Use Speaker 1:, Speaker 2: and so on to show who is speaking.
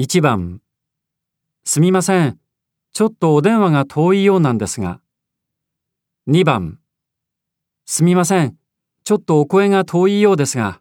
Speaker 1: 1番すみません。ちょっとお電話が遠いようなんですが。2番すみません。ちょっとお声が遠いようですが。